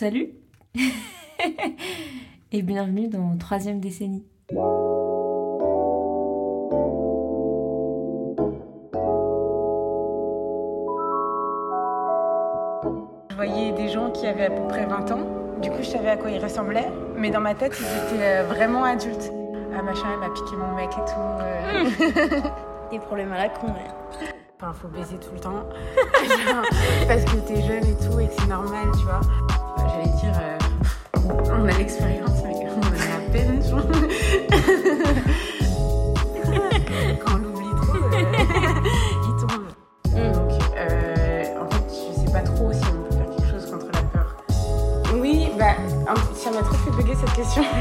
Salut et bienvenue dans troisième décennie. Je voyais des gens qui avaient à peu près 20 ans. Du coup, je savais à quoi ils ressemblaient. Mais dans ma tête, ils étaient euh, vraiment adultes. Ah, machin, il m'a piqué mon mec et tout. euh. Des problèmes à la con, ouais. Enfin, faut baiser tout le temps. Genre, parce que t'es jeune et tout et que c'est normal, tu vois. J'allais dire, euh, on a l'expérience, mais on en a à peine. genre. Quand on l'oublie trop, euh, il tombe. Donc, euh, en fait, je sais pas trop si on peut faire quelque chose contre la peur. Oui, bah, ça m'a trop fait bugger cette question.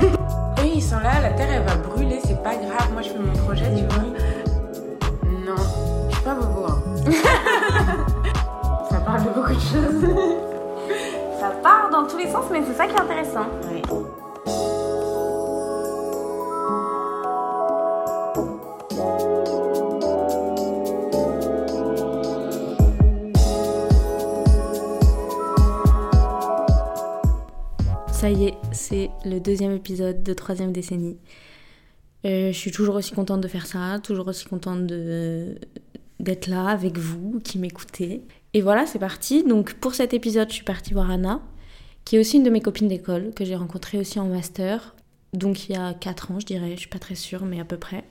Oui, ils sont là, la terre elle va brûler, c'est pas grave. Moi je fais mon projet, tu vois. Tous les sens, mais c'est ça qui est intéressant. Ça y est, c'est le deuxième épisode de troisième décennie. Euh, je suis toujours aussi contente de faire ça, toujours aussi contente de d'être là avec vous qui m'écoutez. Et voilà, c'est parti. Donc pour cet épisode, je suis partie voir Anna, qui est aussi une de mes copines d'école, que j'ai rencontrée aussi en master. Donc il y a 4 ans, je dirais, je suis pas très sûre, mais à peu près.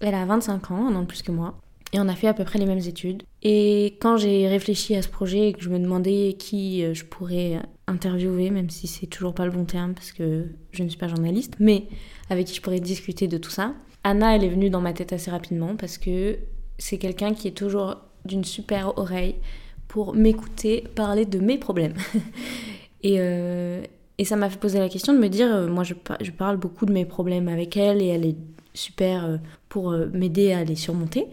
Elle a 25 ans, un an de plus que moi. Et on a fait à peu près les mêmes études. Et quand j'ai réfléchi à ce projet et que je me demandais qui euh, je pourrais interviewer, même si c'est toujours pas le bon terme parce que je ne suis pas journaliste, mais avec qui je pourrais discuter de tout ça, Anna, elle est venue dans ma tête assez rapidement parce que c'est quelqu'un qui est toujours d'une super oreille pour m'écouter parler de mes problèmes. et, euh, et ça m'a fait poser la question de me dire, euh, moi je, par- je parle beaucoup de mes problèmes avec elle et elle est super euh, pour m'aider à les surmonter.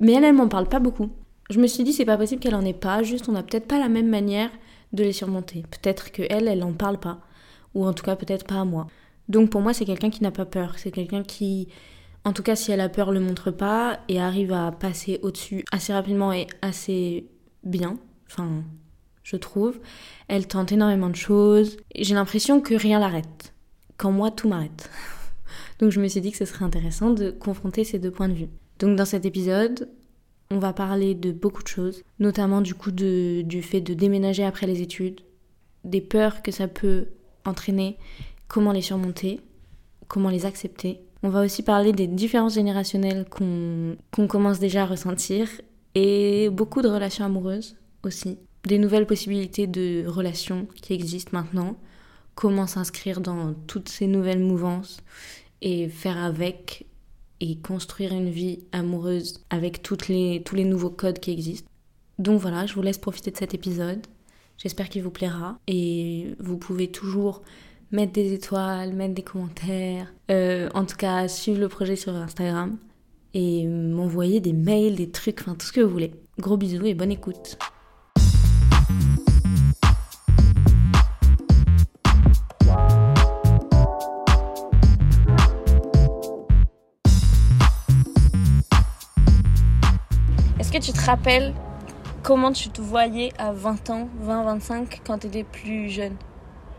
Mais elle, elle m'en parle pas beaucoup. Je me suis dit, c'est pas possible qu'elle en ait pas, juste on a peut-être pas la même manière de les surmonter. Peut-être que elle, elle parle pas. Ou en tout cas, peut-être pas à moi. Donc pour moi, c'est quelqu'un qui n'a pas peur. C'est quelqu'un qui, en tout cas, si elle a peur, le montre pas et arrive à passer au-dessus assez rapidement et assez bien. Enfin, je trouve. Elle tente énormément de choses. J'ai l'impression que rien l'arrête. Quand moi, tout m'arrête. Donc je me suis dit que ce serait intéressant de confronter ces deux points de vue. Donc dans cet épisode, on va parler de beaucoup de choses, notamment du coup de, du fait de déménager après les études, des peurs que ça peut entraîner, comment les surmonter, comment les accepter. On va aussi parler des différences générationnelles qu'on commence déjà à ressentir et beaucoup de relations amoureuses aussi, des nouvelles possibilités de relations qui existent maintenant, comment s'inscrire dans toutes ces nouvelles mouvances et faire avec et construire une vie amoureuse avec les, tous les nouveaux codes qui existent. Donc voilà, je vous laisse profiter de cet épisode. J'espère qu'il vous plaira. Et vous pouvez toujours mettre des étoiles, mettre des commentaires. Euh, en tout cas, suivre le projet sur Instagram. Et m'envoyer des mails, des trucs, enfin tout ce que vous voulez. Gros bisous et bonne écoute. Que tu te rappelles comment tu te voyais à 20 ans, 20, 25, quand tu étais plus jeune?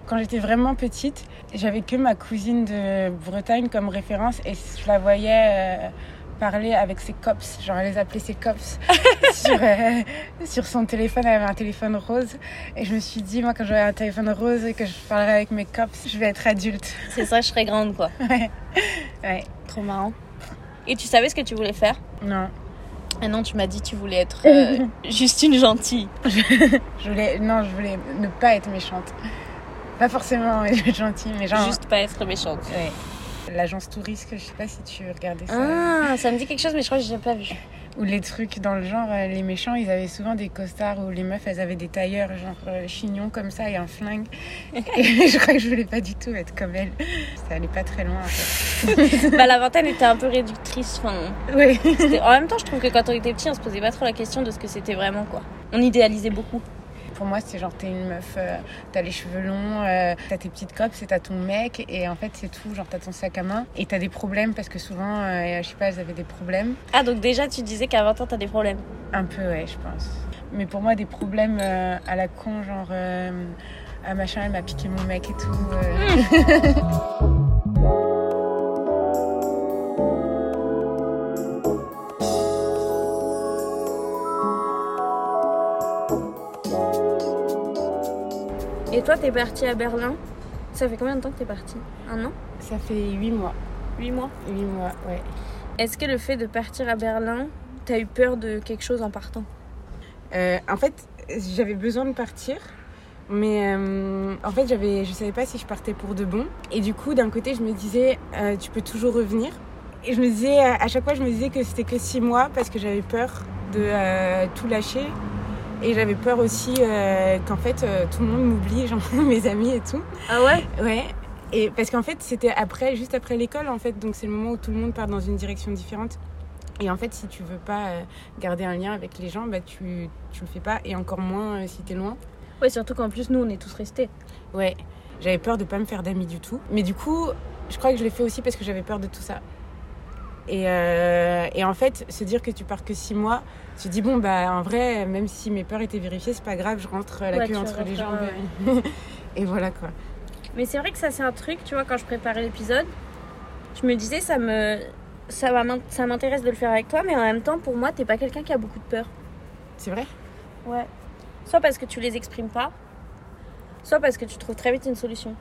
Quand j'étais vraiment petite, j'avais que ma cousine de Bretagne comme référence et je la voyais euh, parler avec ses cops, genre elle les appelait ses cops sur, euh, sur son téléphone, elle avait un téléphone rose et je me suis dit moi quand j'aurai un téléphone rose et que je parlerai avec mes cops, je vais être adulte. C'est ça, je serais grande quoi. Ouais. Ouais. Trop marrant. Et tu savais ce que tu voulais faire? Non, Ah non, tu m'as dit que tu voulais être euh, juste une gentille. je voulais non, je voulais ne pas être méchante. Pas forcément être gentille, mais genre Juste pas être méchante. ouais. L'agence touriste, je sais pas si tu regardais ça. Ah, ça me dit quelque chose, mais je crois que j'ai pas vu. Ou les trucs dans le genre, euh, les méchants, ils avaient souvent des costards où les meufs, elles avaient des tailleurs, genre euh, chignons comme ça et un flingue. Et je crois que je voulais pas du tout être comme elle. Ça allait pas très loin en fait. bah, la vingtaine était un peu réductrice. Enfin, Oui. en même temps, je trouve que quand on était petit, on se posait pas trop la question de ce que c'était vraiment quoi. On idéalisait beaucoup. Pour moi, c'est genre, t'es une meuf, euh, t'as les cheveux longs, euh, t'as tes petites copes, c'est t'as ton mec, et en fait, c'est tout. Genre, t'as ton sac à main, et t'as des problèmes parce que souvent, euh, je sais pas, elles avaient des problèmes. Ah, donc déjà, tu disais qu'à 20 ans, t'as des problèmes. Un peu, ouais, je pense. Mais pour moi, des problèmes à la con, genre. ah machin, elle m'a piqué mon mec et tout. Et toi, t'es partie à Berlin. Ça fait combien de temps que t'es partie Un an? Ça fait 8 mois. 8 mois? 8 mois, ouais. Est-ce que le fait de partir à Berlin, t'as eu peur de quelque chose en partant? Euh, en fait, j'avais besoin de partir. Mais euh, en fait, j'avais, je savais pas si je partais pour de bon. Et du coup, d'un côté, je me disais, euh, tu peux toujours revenir. Et je me disais, à à chaque fois, je me disais que c'était que six mois parce que j'avais peur de euh, tout lâcher. Et j'avais peur aussi euh, qu'en fait, euh, tout le monde m'oublie, genre mes amis et tout. Ah ouais? Ouais. Et parce qu'en fait, c'était après, juste après l'école, en fait. Donc, c'est le moment où tout le monde part dans une direction différente. Et en fait, si tu veux pas euh, garder un lien avec les gens, bah, tu, tu le fais pas. Et encore moins si t'es loin. Ouais, surtout qu'en plus, nous, on est tous restés. Ouais. J'avais peur de pas me faire d'amis du tout. Mais du coup, je crois que je l'ai fait aussi parce que j'avais peur de tout ça. Et, euh, et en fait, se dire que tu pars que six mois, tu te dis, bon, bah, en vrai, même si mes peurs étaient vérifiées, c'est pas grave, je rentre la Ouais, queue entre les jambes. et voilà quoi. Mais c'est vrai que ça, c'est un truc, tu vois, quand je préparais l'épisode, je me disais, ça me. Ça m'intéresse de le faire avec toi, mais en même temps, pour moi, t'es pas quelqu'un qui a beaucoup de peur. C'est vrai? Ouais. Soit parce que tu les exprimes pas, soit parce que tu trouves très vite une solution.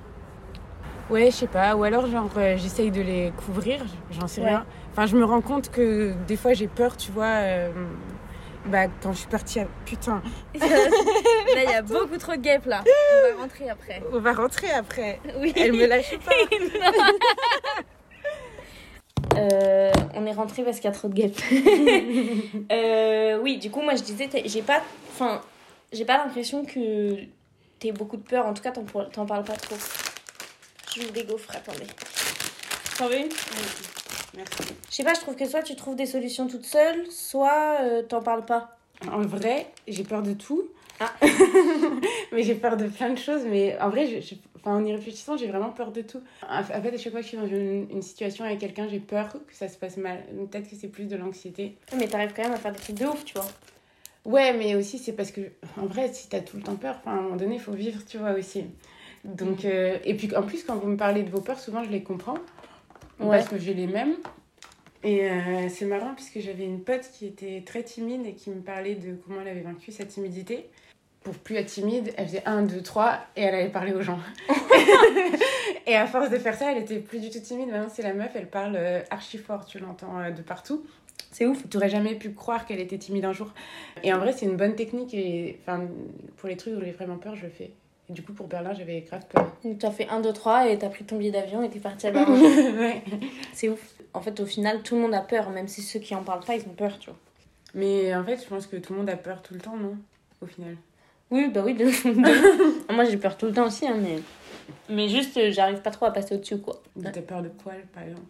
Ouais, je sais pas. Ou alors, genre, euh, j'essaye de les couvrir, j'en sais Ouais. rien. Enfin, je me rends compte que des fois, j'ai peur, tu vois. euh, bah, quand je suis partie à. Putain, là, il y a beaucoup trop de guêpes là. On va rentrer après. on va rentrer après. Oui. Elle me lâche pas. Euh, on est rentré parce qu'il y a trop de guêpes. Euh, oui, du coup, moi je disais, j'ai pas, enfin, j'ai pas l'impression que t'aies beaucoup de peur. En tout cas, t'en parles pas trop. Je veux des gaufres, attendez. T'en veux une Merci. Je sais pas, je trouve que soit tu trouves des solutions toute seule, soit euh, t'en parles pas. En vrai, j'ai peur de tout. Ah. mais j'ai peur de plein de choses. Mais en vrai, je, en y réfléchissant, j'ai vraiment peur de tout. En fait, à chaque fois que je suis dans une, une situation avec quelqu'un, j'ai peur que ça se passe mal. Peut-être que c'est plus de l'anxiété. Mais t'arrives quand même à faire des trucs de ouf, tu vois. Ouais, mais aussi c'est parce que, en vrai, si t'as tout le temps peur, enfin, à un moment donné, il faut vivre, tu vois, aussi. Donc, euh, et puis en plus, quand vous me parlez de vos peurs, souvent je les comprends. Ouais. Parce que j'ai les mêmes. Et euh, c'est marrant puisque j'avais une pote qui était très timide et qui me parlait de comment elle avait vaincu sa timidité. Pour plus être timide, elle faisait 1, 2, 3 et elle allait parler aux gens. et à force de faire ça, elle était plus du tout timide. Maintenant, c'est la meuf, elle parle euh, archi fort, tu l'entends de partout. C'est ouf. Tu jamais pu croire qu'elle était timide un jour. Et en vrai, c'est une bonne technique. Et enfin, pour les trucs où j'ai vraiment peur, je le fais. Et du coup, pour Berlin, j'avais grave peur. Donc t'as fait 1, 2, 3 et t'as pris ton billet d'avion et t'es parti à Berlin. Ouais. C'est ouf. En fait, au final, tout le monde a peur, même si ceux qui en parlent pas, ils ont peur, tu vois. Mais en fait, je pense que tout le monde a peur tout le temps, non? Au final. Oui, bah oui, de Moi, j'ai peur tout le temps aussi, hein, mais... Mais juste, euh, j'arrive pas trop à passer au-dessus, quoi. T'as peur de quoi, par exemple?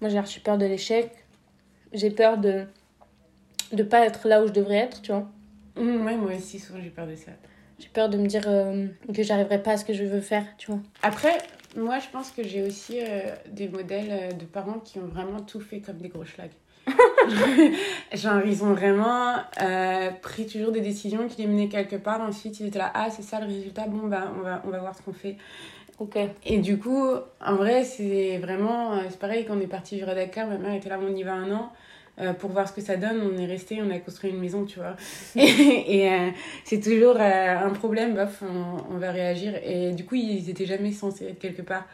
Moi, j'ai j'ai peur de l'échec. J'ai peur de... de pas être là où je devrais être, tu vois. Mmh, Ouais, moi aussi, souvent, j'ai peur de ça. J'ai peur de me dire euh, que j'arriverai pas à ce que je veux faire, tu vois. Après, moi, je pense que j'ai aussi euh, des modèles euh, de parents qui ont vraiment tout fait comme des gros schlags. Genre, ils ont vraiment euh, pris toujours des décisions qui les menaient quelque part. Ensuite, ils étaient là, ah, c'est ça le résultat, bon, bah, on va, on va voir ce qu'on fait. Ok. Et du coup, en vrai, c'est vraiment. C'est pareil, quand on est parti vivre à Dakar, ma mère était là, on y va un an. Euh, pour voir ce que ça donne, on est resté, on a construit une maison, tu vois. Et, et, euh, c'est toujours euh, un problème, bof, on, on va réagir. Et du coup, ils étaient jamais censés être quelque part.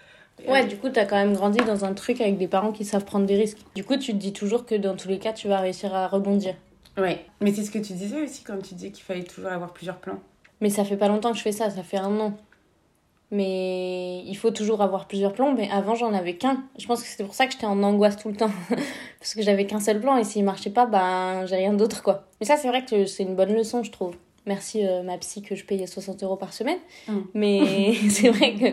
Ouais, du coup, t'as quand même grandi dans un truc avec des parents qui savent prendre des risques. Du coup, tu te dis toujours que dans tous les cas, tu vas réussir à rebondir. Ouais. Mais c'est ce que tu disais aussi quand tu disais qu'il fallait toujours avoir plusieurs plans. Mais ça fait pas longtemps que je fais ça, ça fait un an. Mais il faut toujours avoir plusieurs plans. Mais avant, j'en avais qu'un. Je pense que c'est pour ça que j'étais en angoisse tout le temps. Parce que j'avais qu'un seul plan et s'il marchait pas, ben j'ai rien d'autre quoi. Mais ça, c'est vrai que c'est une bonne leçon, je trouve. Merci euh, ma psy que je payais 60 euros par semaine. Mm. Mais c'est vrai que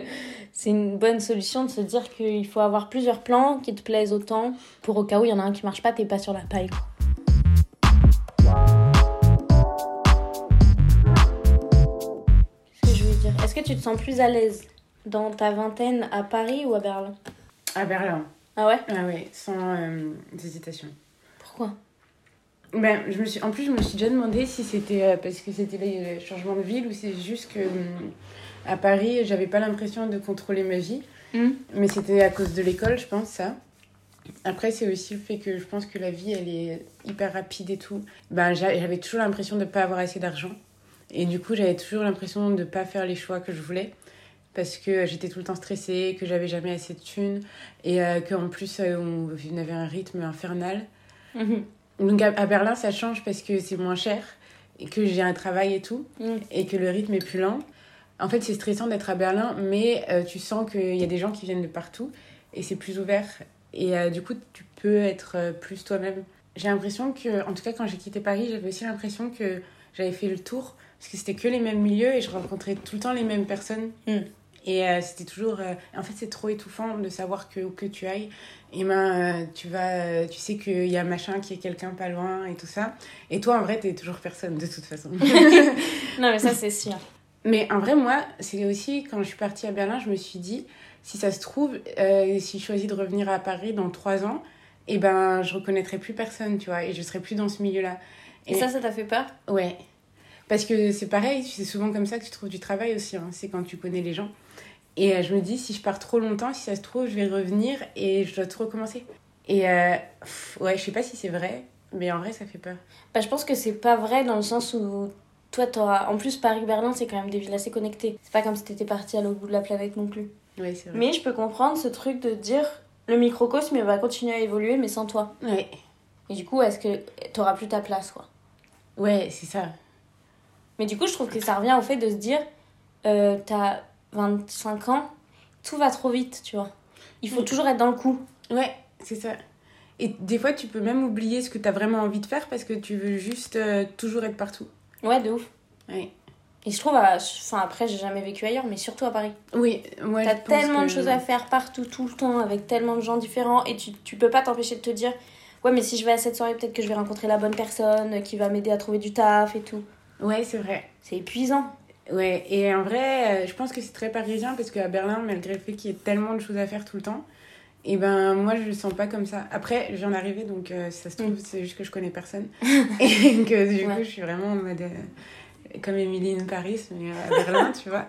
c'est une bonne solution de se dire qu'il faut avoir plusieurs plans qui te plaisent autant. Pour au cas où il y en a un qui marche pas, t'es pas sur la paille. quoi. Est-ce que tu te sens plus à l'aise dans ta vingtaine à Paris ou à Berlin? À Berlin. Ah ouais? Ah ouais, sans euh, hésitation. Pourquoi? Ben, je me suis, en plus, je me suis déjà demandé si c'était euh, parce que c'était le changement de ville ou c'est juste que hum, à Paris, j'avais pas l'impression de contrôler ma vie. Hmm? Mais c'était à cause de l'école, je pense, ça. Après, c'est aussi le fait que je pense que la vie, elle est hyper rapide et tout. Ben, j'a- j'avais toujours l'impression de ne pas avoir assez d'argent. Et du coup, j'avais toujours l'impression de ne pas faire les choix que je voulais. Parce que j'étais tout le temps stressée, que j'avais jamais assez de thunes. Et euh, qu'en plus, euh, on, avait un rythme infernal. Mhm. Donc à, à Berlin, ça change parce que c'est moins cher. Et que j'ai un travail et tout. Mm. Et que le rythme est plus lent. En fait, c'est stressant d'être à Berlin, mais euh, tu sens qu'il y a des gens qui viennent de partout. Et c'est plus ouvert. Et euh, du coup, tu peux être euh, plus toi-même. J'ai l'impression que, en tout cas, quand j'ai quitté Paris, j'avais aussi l'impression que j'avais fait le tour. Parce que c'était que les mêmes milieux et je rencontrais tout le temps les mêmes personnes. Mm. Et euh, c'était toujours. euh, En fait, c'est trop étouffant de savoir que où que tu ailles, et ben, euh, tu, vas, tu sais qu'il y a machin qui est quelqu'un pas loin et tout ça. Et toi, en vrai, t'es toujours personne de toute façon. Non, mais ça, c'est sûr. Mais en vrai, moi, c'est aussi quand je suis partie à Berlin, je me suis dit, si ça se trouve, si je choisis de revenir à Paris dans trois ans, et ben, je reconnaîtrai plus personne, tu vois, et je serai plus dans ce milieu-là. Et ça, ça t'a fait peur? Ouais. Parce que c'est pareil, c'est souvent comme ça que tu trouves du travail aussi, hein, c'est quand tu connais les gens. Et euh, je me dis, si je pars trop longtemps, si ça se trouve, je vais revenir et je dois tout recommencer. Et euh, pff, ouais, je sais pas si c'est vrai, mais en vrai, ça fait peur. Bah, je pense que c'est pas vrai dans le sens où toi, t'auras. En plus, Paris-Berlin, c'est quand même des villes assez connectées. C'est pas comme si t'étais parti à l'autre bout de la planète non plus. Ouais, c'est vrai. Mais je peux comprendre ce truc de dire le microcosme il va continuer à évoluer, mais sans toi. Ouais, Et du coup, est-ce que t'auras plus ta place, quoi? Ouais, c'est ça. Mais du coup, je trouve que ça revient au fait de se dire euh, t'as 25 ans, tout va trop vite, tu vois. Il faut Mm. toujours être dans le coup. Ouais, c'est ça. Et des fois, tu peux même oublier ce que tu as vraiment envie de faire parce que tu veux juste euh, toujours être partout. Ouais, de ouf. Ouais. Et je trouve, à- enfin après, j'ai jamais vécu ailleurs, mais surtout à Paris. Oui, moi T'as tellement que- de choses à faire partout, tout le temps, avec tellement de gens différents, et tu, tu peux pas t'empêcher de te dire Ouais, mais si je vais à cette soirée, peut-être que je vais rencontrer la bonne personne qui va m'aider à trouver du taf et tout. Ouais, c'est vrai. C'est épuisant. Ouais, et en vrai, euh, je pense que c'est très parisien parce qu'à Berlin, malgré le fait qu'il y ait tellement de choses à faire tout le temps, et ben moi je le sens pas comme ça. Après, je viens d'arriver donc euh, ça se trouve, c'est juste que je connais personne. et que du Ouais. coup, je suis vraiment en mode. euh, comme Emily in Paris, mais à Berlin, tu vois.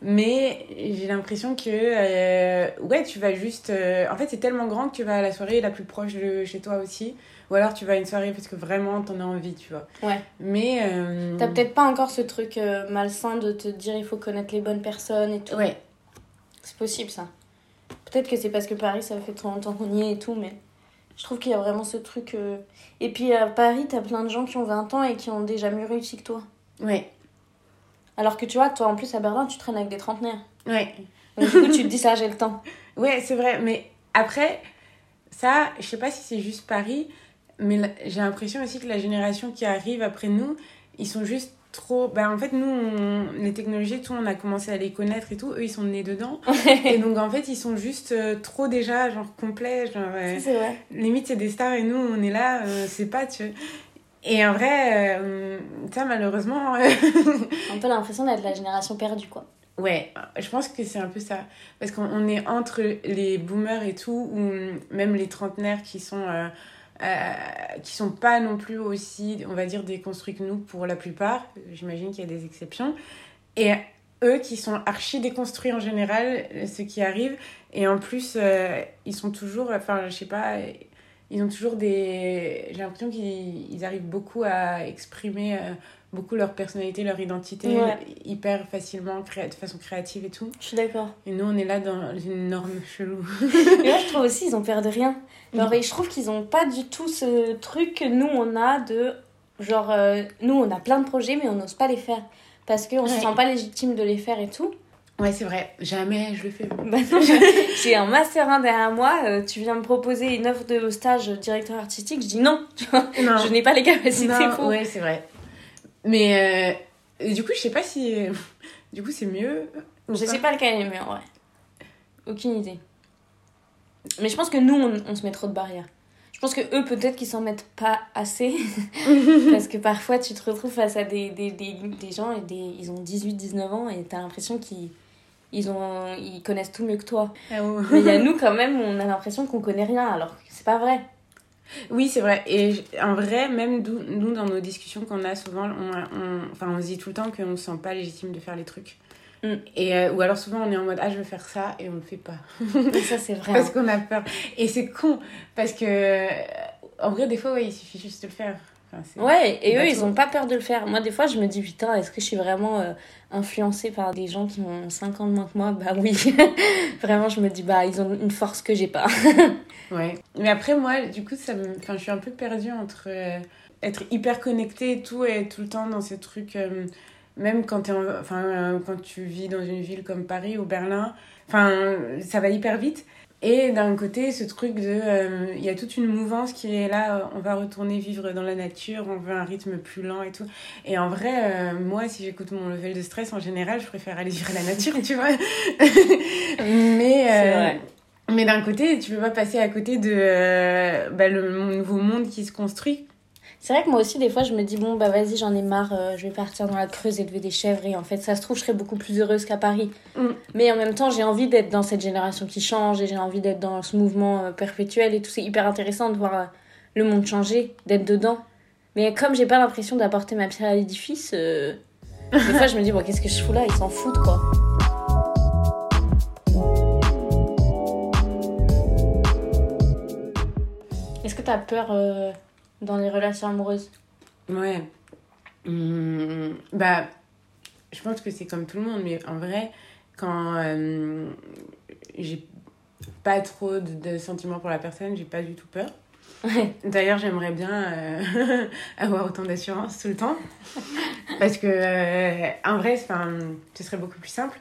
Mais j'ai l'impression que, ouais, tu vas juste. en fait, c'est tellement grand que tu vas à la soirée la plus proche de chez toi aussi. Ou alors tu vas à une soirée parce que vraiment t'en as envie, tu vois. Ouais. Mais. euh, T'as peut-être pas encore ce truc euh, malsain de te dire il faut connaître les bonnes personnes et tout. Ouais, C'est possible ça. Peut-être que c'est parce que Paris ça fait trop longtemps qu'on y est et tout, mais je trouve qu'il y a vraiment ce truc. euh, Et puis à Paris, t'as plein de gens qui ont 20 ans et qui ont déjà mieux réussi que toi. ouais, Alors que tu vois, toi en plus à Berlin, tu traînes avec des trentenaires. ouais. Donc du coup, tu te dis ça, j'ai le temps. Ouais, c'est vrai, mais après, ça, je sais pas si c'est juste Paris, mais j'ai l'impression aussi que la génération qui arrive après nous, ils sont juste trop. Ben, en fait, nous, on- les technologies, tout, on a commencé à les connaître et tout, eux, ils sont nés dedans. et donc, en fait, ils sont juste euh, trop déjà, genre, complets, genre. euh, c'est vrai. limite, c'est des stars et nous, on est là, euh, c'est pas, tu vois. Et en vrai, euh, ça, malheureusement. Un peu l'impression d'être la génération perdue, quoi. Ouais, je pense que c'est un peu ça. Parce qu'on on est entre les boomers et tout, ou même les trentenaires qui sont, euh, qui sont pas non plus aussi, on va dire, déconstruits que nous pour la plupart. J'imagine qu'il y a des exceptions. Et eux qui sont archi déconstruits en général, ceux qui arrivent. Et en plus, euh, ils sont toujours, enfin, je sais pas, ils ont toujours des. J'ai l'impression qu'ils ils arrivent beaucoup à exprimer euh, beaucoup leur personnalité, leur identité Ouais. hyper facilement, créa- de façon créative et tout. Je suis d'accord. Et nous, on est là dans une norme chelou. Et moi, je trouve aussi, ils ont peur de rien. Genre, et je trouve qu'ils ont pas du tout ce truc que nous, on a de. Genre, euh, nous, on a plein de projets, mais on n'ose pas les faire. Parce qu'on se Ouais. sent pas légitime de les faire et tout. Ouais, c'est vrai. Jamais je le fais. Bah J'ai un master 1 derrière moi, euh, tu viens me proposer une offre de stage directeur artistique, je dis non, Non. je n'ai pas les capacités Non, pour. ouais, c'est vrai. Mais euh, du coup, je sais pas si. Du coup, c'est mieux. Je sais pas lequel est mieux, vrai. Aucune idée. Mais je pense que nous, on, on se met trop de barrières. Je pense que eux, peut-être qu'ils s'en mettent pas assez. parce que parfois, tu te retrouves face à des, des, des, des gens, et des, ils ont 18-19 ans, et t'as l'impression qu'ils ils ont, ils connaissent tout mieux que toi. Ah, ouais. Mais il y a nous, quand même, on a l'impression qu'on connaît rien, alors que c'est pas vrai. Oui, c'est vrai. Et en vrai, même nous, dans nos discussions qu'on a souvent, on, on- enfin, on se dit tout le temps qu'on ne se sent pas légitime de faire les trucs. Mm. Et, euh, ou alors souvent on est en mode ah je veux faire ça et on le fait pas. Ça c'est vrai. parce hein. qu'on a peur. Et c'est con parce que en vrai des fois ouais, il suffit juste de le faire. Enfin, Ouais, et eux, ils ont pas peur de le faire. Moi, des fois, je me dis, putain, est-ce que je suis vraiment euh, influencée par des gens qui ont 5 ans de moins que moi? Bah oui. vraiment, je me dis, bah, ils ont une force que j'ai pas. Ouais. Mais après, moi, du coup, ça me... enfin, je suis un peu perdue entre euh, être hyper connectée et tout, et tout le temps dans ces trucs, euh, même quand, en... enfin, quand tu vis dans une ville comme Paris ou Berlin, enfin, ça va hyper vite. Et d'un côté, ce truc de. euh, Il y a toute une mouvance qui est là, euh, on va retourner vivre dans la nature, on veut un rythme plus lent et tout. Et en vrai, euh, moi, si j'écoute mon level de stress, en général, je préfère aller vivre la nature, tu vois. Mais. Euh, vrai. mais d'un côté, tu peux pas passer à côté de bah, le nouveau monde qui se construit. C'est vrai que moi aussi, des fois, je me dis, bon, bah vas-y, j'en ai marre, euh, je vais partir dans la Creuse élever des chèvres. Et en fait, ça se trouve, je serais beaucoup plus heureuse qu'à Paris. Mm. Mais en même temps, j'ai envie d'être dans cette génération qui change et j'ai envie d'être dans ce mouvement euh, perpétuel et tout. C'est hyper intéressant de voir euh, le monde changer, d'être dedans. Mais comme j'ai pas l'impression d'apporter ma pierre à l'édifice, des fois, je me dis, bon, qu'est-ce que je fous là? Ils s'en foutent, quoi. Est-ce que t'as peur dans les relations amoureuses Ouais. Hum, bah, je pense que c'est comme tout le monde, mais en vrai, quand euh, j'ai pas trop de, de sentiments pour la personne, j'ai pas du tout peur. Ouais. D'ailleurs, j'aimerais bien euh, avoir autant d'assurance tout le temps. Parce que, euh, en vrai, ce serait beaucoup plus simple.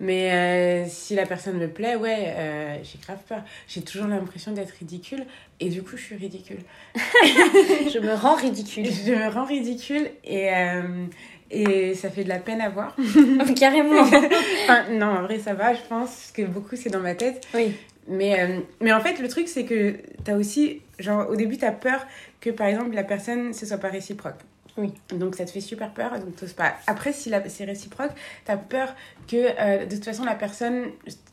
Mais euh, si la personne me plaît, ouais, euh, j'ai grave peur. J'ai toujours l'impression d'être ridicule. Et du coup, je suis ridicule. Je me rends ridicule. Je me rends ridicule et, euh, et ça fait de la peine à voir. Carrément. Enfin, non, en vrai, ça va, je pense, parce que beaucoup, c'est dans ma tête. Oui. Mais, mais en fait, le truc, c'est que t'as aussi, genre, au début, t'as peur que, par exemple, la personne, ce soit pas réciproque. Oui. Donc, ça te fait super peur, donc t'oses pas. Après, si c'est réciproque, t'as peur que, euh, de toute façon, la personne,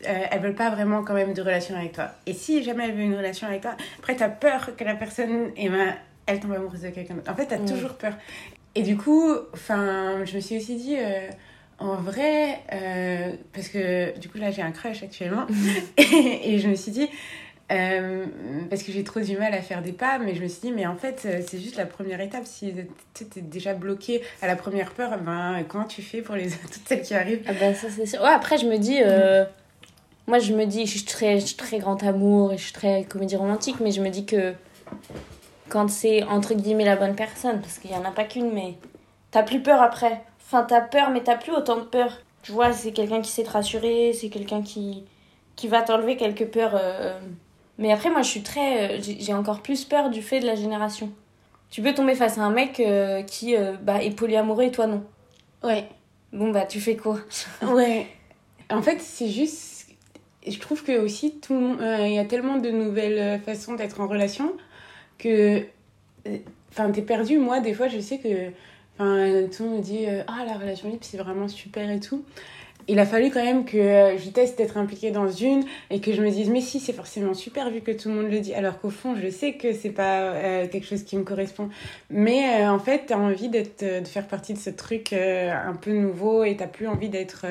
euh, elle veut pas vraiment quand même de relation avec toi. Et si jamais elle veut une relation avec toi, après, t'as peur que la personne, eh ben, elle tombe amoureuse de quelqu'un d'autre. En fait, t'as Oui. toujours peur. Et du coup, enfin, je me suis aussi dit, euh, en vrai, euh, parce que du coup, là, j'ai un crush actuellement. et, et je me suis dit, euh, parce que j'ai trop du mal à faire des pas, mais je me suis dit, mais en fait, euh, c'est juste la première étape. Si tu es déjà bloqué à la première peur, ben, comment tu fais pour les toutes celles qui arrivent? Ah. Ouais, après je me dis, euh, moi je me dis, je suis très, très grand amour et je suis très comédie romantique, mais je me dis que quand c'est entre guillemets la bonne personne, parce qu'il y en a pas qu'une, mais t'as plus peur après. Enfin t'as peur, mais t'as plus autant de peur. Tu vois, c'est quelqu'un qui sait te rassurer, c'est quelqu'un qui, qui va t'enlever quelques peurs. Mais après moi je suis très, euh, j'ai encore plus peur du fait de la génération. Tu peux tomber face à un mec euh, qui euh, bah, est polyamoureux et toi non. Ouais. Bon bah tu fais quoi? Ouais. En fait, c'est juste. Je trouve que aussi, tout le monde- euh, il y a tellement de nouvelles façons d'être en relation que. Enfin, t'es perdu. Moi, des fois, je sais que. Enfin, tout le monde me dit Ah, la relation libre, c'est vraiment super et tout. Il a fallu quand même que euh, je teste d'être impliquée dans une et que je me dise mais si c'est forcément super vu que tout le monde le dit. Alors qu'au fond je sais que c'est pas euh, quelque chose qui me correspond. Mais euh, en fait t'as envie d'être de faire partie de ce truc un peu nouveau et t'as plus envie d'être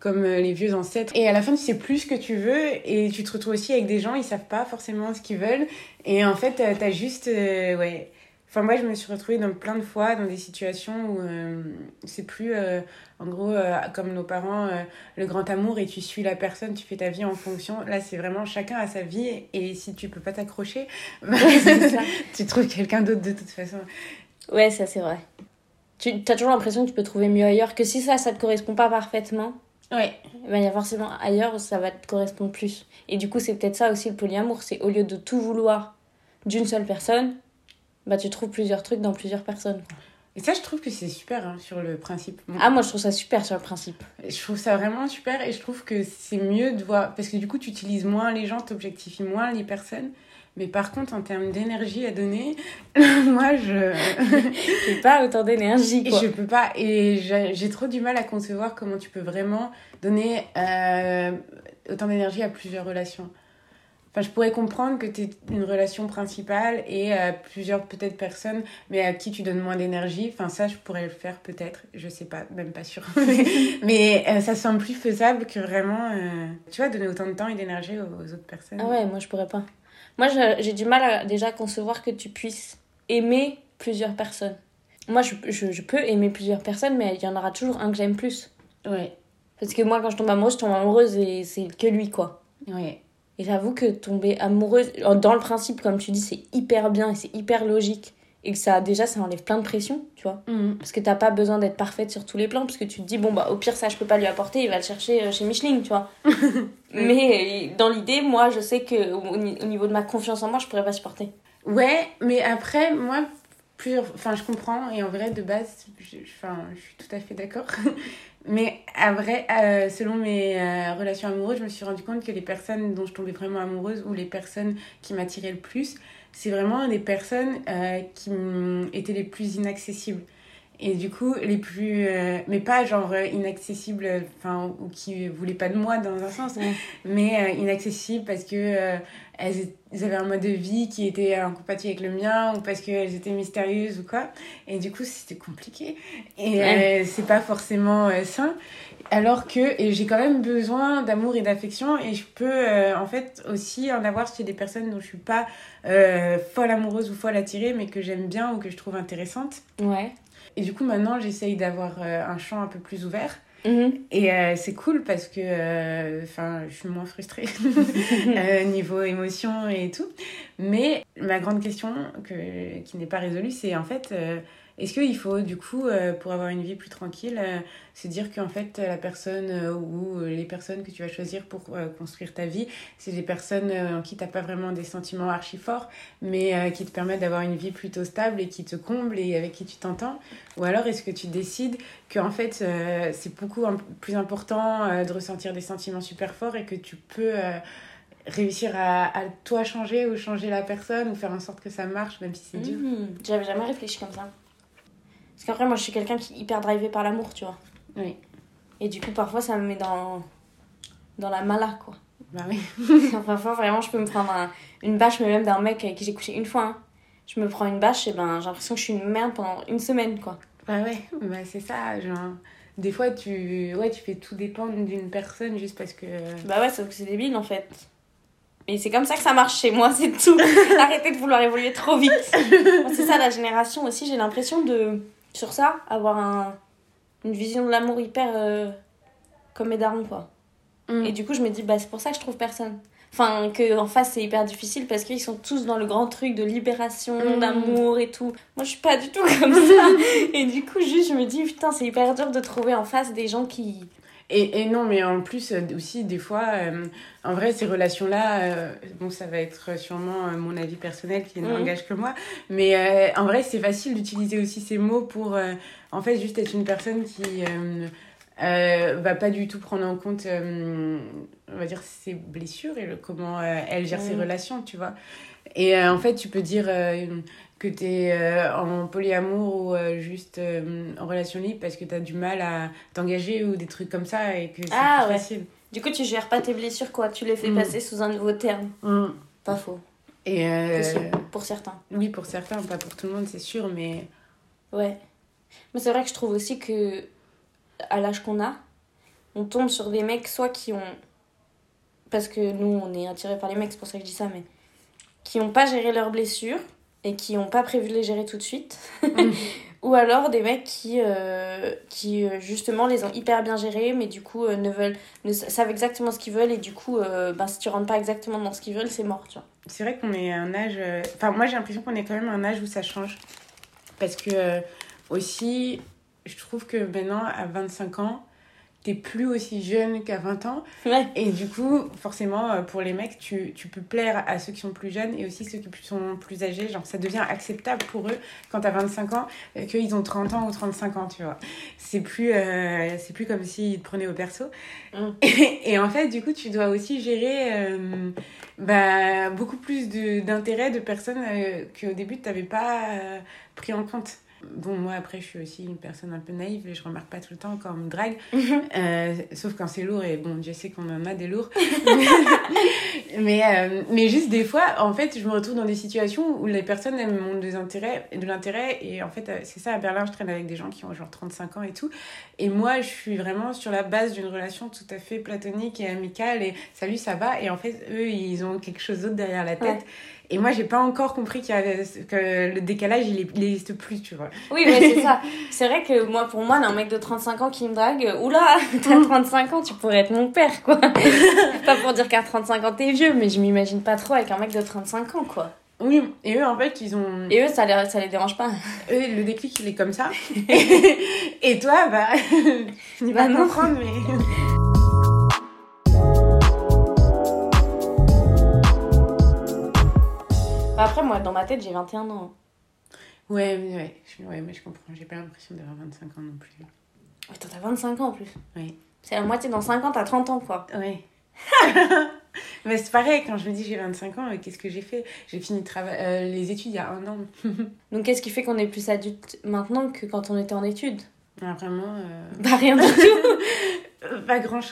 comme les vieux ancêtres. Et à la fin tu sais plus ce que tu veux et tu te retrouves aussi avec des gens ils savent pas forcément ce qu'ils veulent. Et en fait t'as juste ouais Enfin, moi, je me suis retrouvée dans plein de fois dans des situations où euh, c'est plus, euh, en gros, euh, comme nos parents, le grand amour et tu suis la personne, tu fais ta vie en fonction. Là, c'est vraiment chacun a sa vie et si tu peux pas t'accrocher, bah, tu trouves quelqu'un d'autre de toute façon. Ouais, ça c'est vrai. Tu as toujours l'impression que tu peux trouver mieux ailleurs, que si ça, ça te correspond pas parfaitement, Ouais. ben, il y a forcément ailleurs où ça va te correspondre plus. Et du coup, c'est peut-être ça aussi le polyamour, c'est au lieu de tout vouloir d'une seule personne, bah tu trouves plusieurs trucs dans plusieurs personnes. Et ça, je trouve que c'est super hein, sur le principe. Bon, Ah, moi je trouve ça super sur le principe. Je trouve ça vraiment super et je trouve que c'est mieux de voir. Parce que du coup, tu utilises moins les gens, t'objectifies moins les personnes. Mais par contre, en termes d'énergie à donner, moi, je. J'ai pas autant d'énergie je peux pas. Et j'ai j'ai trop du mal à concevoir comment tu peux vraiment donner euh, autant d'énergie à plusieurs relations. Enfin, je pourrais comprendre que tu une relation principale et euh, plusieurs peut-être personnes, mais à qui tu donnes moins d'énergie. Enfin, ça, je pourrais le faire peut-être. Je sais pas, même pas sûr. mais euh, ça semble plus faisable que vraiment, euh, tu vois, donner autant de temps et d'énergie aux, autres personnes. Ah ouais, moi, je pourrais pas. Moi, j'ai du mal à déjà concevoir que tu puisses aimer plusieurs personnes. Moi, je, je, je peux aimer plusieurs personnes, mais il y en aura toujours un que j'aime plus. Ouais. Parce que moi, quand je tombe amoureuse, je tombe amoureuse et c'est que lui, quoi. Ouais. Et j'avoue que tomber amoureuse, dans le principe, comme tu dis, c'est hyper bien et c'est hyper logique. Et que ça, déjà, ça enlève plein de pression, tu vois. Mhm. Parce que t'as pas besoin d'être parfaite sur tous les plans, parce que tu te dis, bon, bah, au pire, ça, je peux pas lui apporter, il va le chercher euh, chez Micheline, tu vois. mais dans l'idée, moi, je sais que au niveau de ma confiance en moi, je pourrais pas supporter. Ouais, mais après, moi, plusieurs. Enfin, je comprends, et en vrai, de base, je, enfin, je suis tout à fait d'accord. Mais à vrai, euh, selon mes euh, relations amoureuses, je me suis rendu compte que les personnes dont je tombais vraiment amoureuse ou les personnes qui m'attiraient le plus, c'est vraiment des personnes euh, qui étaient les plus inaccessibles. Et du coup, les plus. mais pas genre inaccessibles, enfin, ou qui voulaient pas de moi dans un sens, mais inaccessibles parce que elles, avaient un mode de vie qui était incompatible avec le mien ou parce qu'elles étaient mystérieuses ou quoi. Et du coup, c'était compliqué. Et euh, c'est pas forcément euh, sain. Alors que j'ai quand même besoin d'amour et d'affection et je peux euh, en fait aussi en avoir chez des personnes dont je suis pas folle amoureuse ou folle attirée mais que j'aime bien ou que je trouve intéressante. Ouais. Et du coup maintenant j'essaye d'avoir un champ un peu plus ouvert. Mhm. Et euh, c'est cool parce que euh, je suis moins frustrée euh, niveau émotion et tout. Mais ma grande question que, qui n'est pas résolue, c'est en fait est-ce qu'il faut, du coup, euh, pour avoir une vie plus tranquille, euh, se dire qu'en fait, la personne euh, ou les personnes que tu vas choisir pour construire ta vie, c'est des personnes en qui tu n'as pas vraiment des sentiments archi forts, mais qui te permettent d'avoir une vie plutôt stable et qui te comblent et avec qui tu t'entends? Ou alors est-ce que tu décides qu'en fait, c'est beaucoup plus important de ressentir des sentiments super forts et que tu peux réussir à, toi changer ou changer la personne ou faire en sorte que ça marche même si c'est dur? Mmh. J'avais jamais réfléchi comme ça. Parce qu'après, moi, je suis quelqu'un qui est hyper drivé par l'amour, tu vois. Oui. Et du coup, parfois, ça me met dans, dans la mala, quoi. Bah oui. parfois, vraiment, je peux me prendre une bâche, mais même d'un mec avec qui j'ai couché une fois. Hein. Je me prends une bâche, et ben, j'ai l'impression que je suis une merde pendant une semaine, quoi. Bah ouais, bah c'est ça, genre... Des fois, tu, ouais, tu fais tout dépendre d'une personne juste parce que... Bah ouais, sauf que c'est débile, en fait. Et c'est comme ça que ça marche chez moi, c'est tout. Arrêtez de vouloir évoluer trop vite. c'est ça, la génération aussi, j'ai l'impression de sur ça, avoir un, une vision de l'amour hyper euh, comme mes quoi. Mm. Et du coup, je me dis, bah, c'est pour ça que je trouve personne. Enfin, qu'en face, c'est hyper difficile parce qu'ils sont tous dans le grand truc de libération, mm. d'amour et tout. Moi, je suis pas du tout comme ça. et du coup, juste, je me dis, putain, c'est hyper dur de trouver en face des gens qui, et, et, non, mais en plus euh, aussi, des fois, euh, en vrai, ces relations-là, euh, bon, ça va être sûrement mon avis personnel qui n'engage que moi, mais en vrai, c'est facile d'utiliser aussi ces mots pour, en fait, juste être une personne qui va pas du tout prendre en compte, on va dire, ses blessures et le, comment elle gère ses relations, tu vois. Et en fait, tu peux dire que tu es euh, en polyamour ou euh, juste euh, en relation libre parce que tu as du mal à t'engager ou des trucs comme ça et que c'est ah, plus facile. Du coup, tu gères pas tes blessures, quoi. Tu les fais mm. passer sous un nouveau terme. Mm. Pas faux. Et pour certains. Oui, pour certains, pas pour tout le monde, c'est sûr, mais. Ouais. Mais c'est vrai que je trouve aussi que, à l'âge qu'on a, on tombe sur des mecs, soit qui ont. Parce que nous, on est attirés par les mecs, c'est pour ça que je dis ça, mais. qui ont pas géré leurs blessures et qui n'ont pas prévu de les gérer tout de suite. Mm. Ou alors des mecs qui, euh, qui euh, justement les ont hyper bien gérés, mais du coup euh, ne veulent, ne savent exactement ce qu'ils veulent, et du coup, ben, si tu rentres pas exactement dans ce qu'ils veulent, c'est mort, tu vois. C'est vrai qu'on est à un âge. Enfin, moi j'ai l'impression qu'on est quand même à un âge où ça change. Parce que aussi, je trouve que maintenant, à 25 ans, t'es plus aussi jeune qu'à 20 ans. Et du coup, forcément, euh, pour les mecs, tu, tu, peux plaire à ceux qui sont plus jeunes et aussi ceux qui sont plus âgés. Genre, ça devient acceptable pour eux quand t'as 25 ans euh, qu'ils ont 30 ans ou 35 ans, tu vois. C'est plus, euh, c'est plus comme s'ils te prenaient au perso. Mm. Et, en fait, du coup, tu dois aussi gérer bah, beaucoup plus d'intérêt de, personnes qu'au début, tu n'avais pas pris en compte. Bon, moi, après, je suis aussi une personne un peu naïve et je remarque pas tout le temps quand on me drague. Euh, sauf quand c'est lourd et bon, je sais qu'on en a des lourds. mais, euh, mais juste des fois, en fait, je me retrouve dans des situations où les personnes elles des intérêts, de l'intérêt. Et en fait, euh, c'est ça, à Berlin, je traîne avec des gens qui ont genre 35 ans et tout. Et moi, je suis vraiment sur la base d'une relation tout à fait platonique et amicale. Et salut, ça va. Et en fait, eux, ils ont quelque chose d'autre derrière la tête. Ouais. Et moi, j'ai pas encore compris y que le décalage, il n'existe plus, tu vois. Oui, mais c'est ça. C'est vrai que moi, pour moi, un mec de 35 ans qui me drague, oula, t'as 35 ans, tu pourrais être mon père, quoi. pas pour dire qu'à 35 ans, t'es vieux, mais je m'imagine pas trop avec un mec de 35 ans, quoi. Oui, et eux, en fait, ils ont. Et eux, ça les, ça les dérange pas. Eux, le déclic, il est comme ça. et toi, bah. tu vas Bah comprendre, mais. Bah après, moi, dans ma tête, j'ai 21 ans. Ouais, mais ouais, je, ouais, mais je comprends. J'ai pas l'impression d'avoir 25 ans non plus. Attends, t'as 25 ans en plus. Oui. C'est la moitié, dans 5 ans, t'as 30 ans, quoi. Ouais. mais c'est pareil, quand je me dis j'ai 25 ans, euh, qu'est-ce que j'ai fait? J'ai fini euh, les études il y a un an. Donc, qu'est-ce qui fait qu'on est plus adulte maintenant que quand on était en études? Ah, vraiment. euh, Bah, rien du tout. Pas grand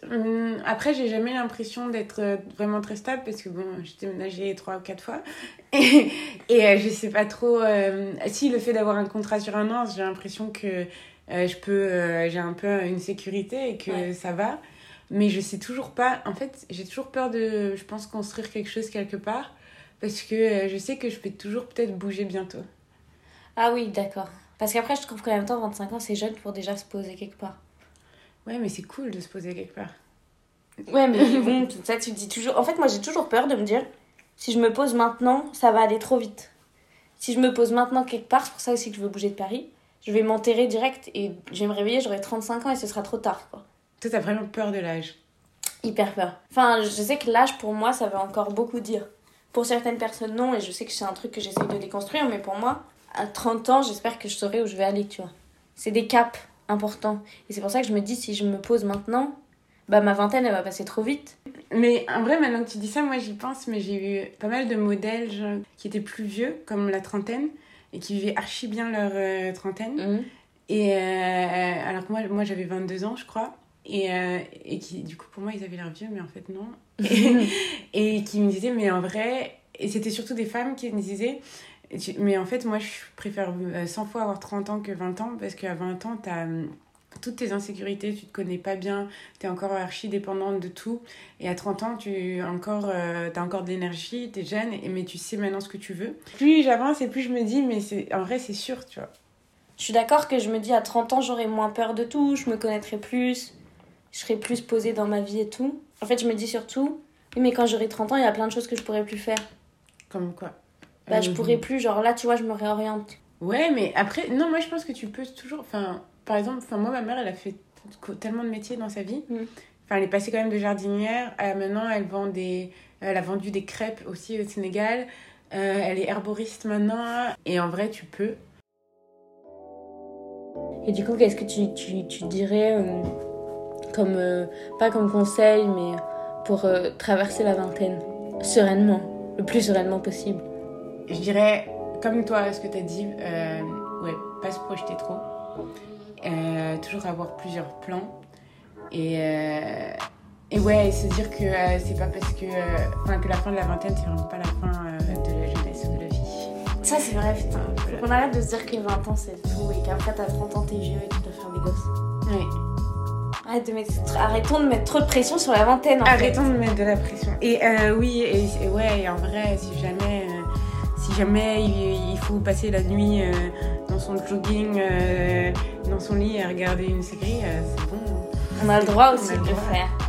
chose. Après, j'ai jamais l'impression d'être euh, vraiment très stable parce que bon, j'ai déménagé trois ou quatre fois. Et, et euh, je sais pas trop. euh, si, le fait d'avoir un contrat sur un an, j'ai l'impression que euh, je peux. j'ai un peu une sécurité et que Ouais. ça va. Mais je sais toujours pas. En fait, j'ai toujours peur de, je pense, construire quelque chose quelque part parce que je sais que je peux toujours peut-être bouger bientôt. Ah oui, d'accord. Parce qu'après, je trouve qu'en même temps, 25 ans, c'est jeune pour déjà se poser quelque part. Ouais, mais c'est cool de se poser quelque part. Ouais, mais bon, ça, tu te dis toujours. En fait, moi, j'ai toujours peur de me dire si je me pose maintenant, ça va aller trop vite. Si je me pose maintenant quelque part, c'est pour ça aussi que je veux bouger de Paris, je vais m'enterrer direct et je vais me réveiller, j'aurai 35 ans et ce sera trop tard, quoi. Toi, t'as vraiment peur de l'âge. Hyper peur. Enfin, je sais que l'âge, pour moi, ça veut encore beaucoup dire. Pour certaines personnes, non, et je sais que c'est un truc que j'essaie de déconstruire, mais pour moi, à 30 ans, j'espère que je saurai où je vais aller, tu vois. C'est des caps importants. Et c'est pour ça que je me dis, si je me pose maintenant, bah ma vingtaine, elle va passer trop vite. Mais en vrai, maintenant que tu dis ça, moi j'y pense, mais j'ai eu pas mal de modèles genre, qui étaient plus vieux, comme la trentaine, et qui vivaient archi bien leur euh, trentaine. Et euh, alors que moi, moi j'avais 22 ans, je crois. Et, euh, et qui, du coup, pour moi, ils avaient l'air vieux, mais en fait, non. Et, et qui me disaient, mais en vrai, et c'était surtout des femmes qui me disaient, mais en fait, moi, je préfère euh, 100 fois avoir 30 ans que 20 ans, parce qu'à 20 ans, t'as hum, toutes tes insécurités, tu te connais pas bien, t'es encore archi dépendante de tout. Et à 30 ans, tu encore, euh, as encore de l'énergie, t'es jeune, et, mais tu sais maintenant ce que tu veux. Plus j'avance et plus je me dis, mais c'est en vrai, c'est sûr, tu vois. Je suis d'accord que je me dis à 30 ans, j'aurai moins peur de tout, je me connaîtrai plus, je serai plus posée dans ma vie et tout. En fait, je me dis surtout, oui, mais quand j'aurai 30 ans, il y a plein de choses que je pourrais plus faire. Comme quoi Bah, je Euh, pourrais plus, genre là, tu vois, je me réoriente. Ouais, mais après, non, moi je pense que tu peux toujours. Enfin, par exemple, enfin, moi, ma mère, elle a fait tellement de métiers dans sa vie. Mm. Enfin, elle est passée quand même de jardinière à maintenant, elle vend des. Elle a vendu des crêpes aussi au Sénégal. Euh, elle est herboriste maintenant. Et en vrai, tu peux. Et du coup, qu'est-ce que tu, tu, tu dirais, euh, comme, euh, pas comme conseil, mais pour euh, traverser la vingtaine sereinement, le plus sereinement possible? Je dirais, comme toi, ce que tu as dit, euh, ouais, pas se projeter trop. Euh, toujours avoir plusieurs plans. Et, euh, et ouais, se dire que c'est pas parce que, enfin, que la fin de la vingtaine, c'est vraiment pas la fin de la jeunesse ou de la vie. Ça, c'est vrai, putain. Faut qu'on arrête de se dire que 20 ans, c'est tout, et qu'après, t'as 30 ans, t'es vieux et tu dois faire des gosses. Ouais. Arrête de mettre... Arrêtons de mettre trop de pression sur la vingtaine, en Arrêtons de mettre de la pression. Et oui, et, et ouais, et en vrai, si jamais, si jamais il, faut passer la nuit euh, dans son jogging, euh, dans son lit à regarder une série, euh, c'est bon. fait. On a le droit aussi de le faire.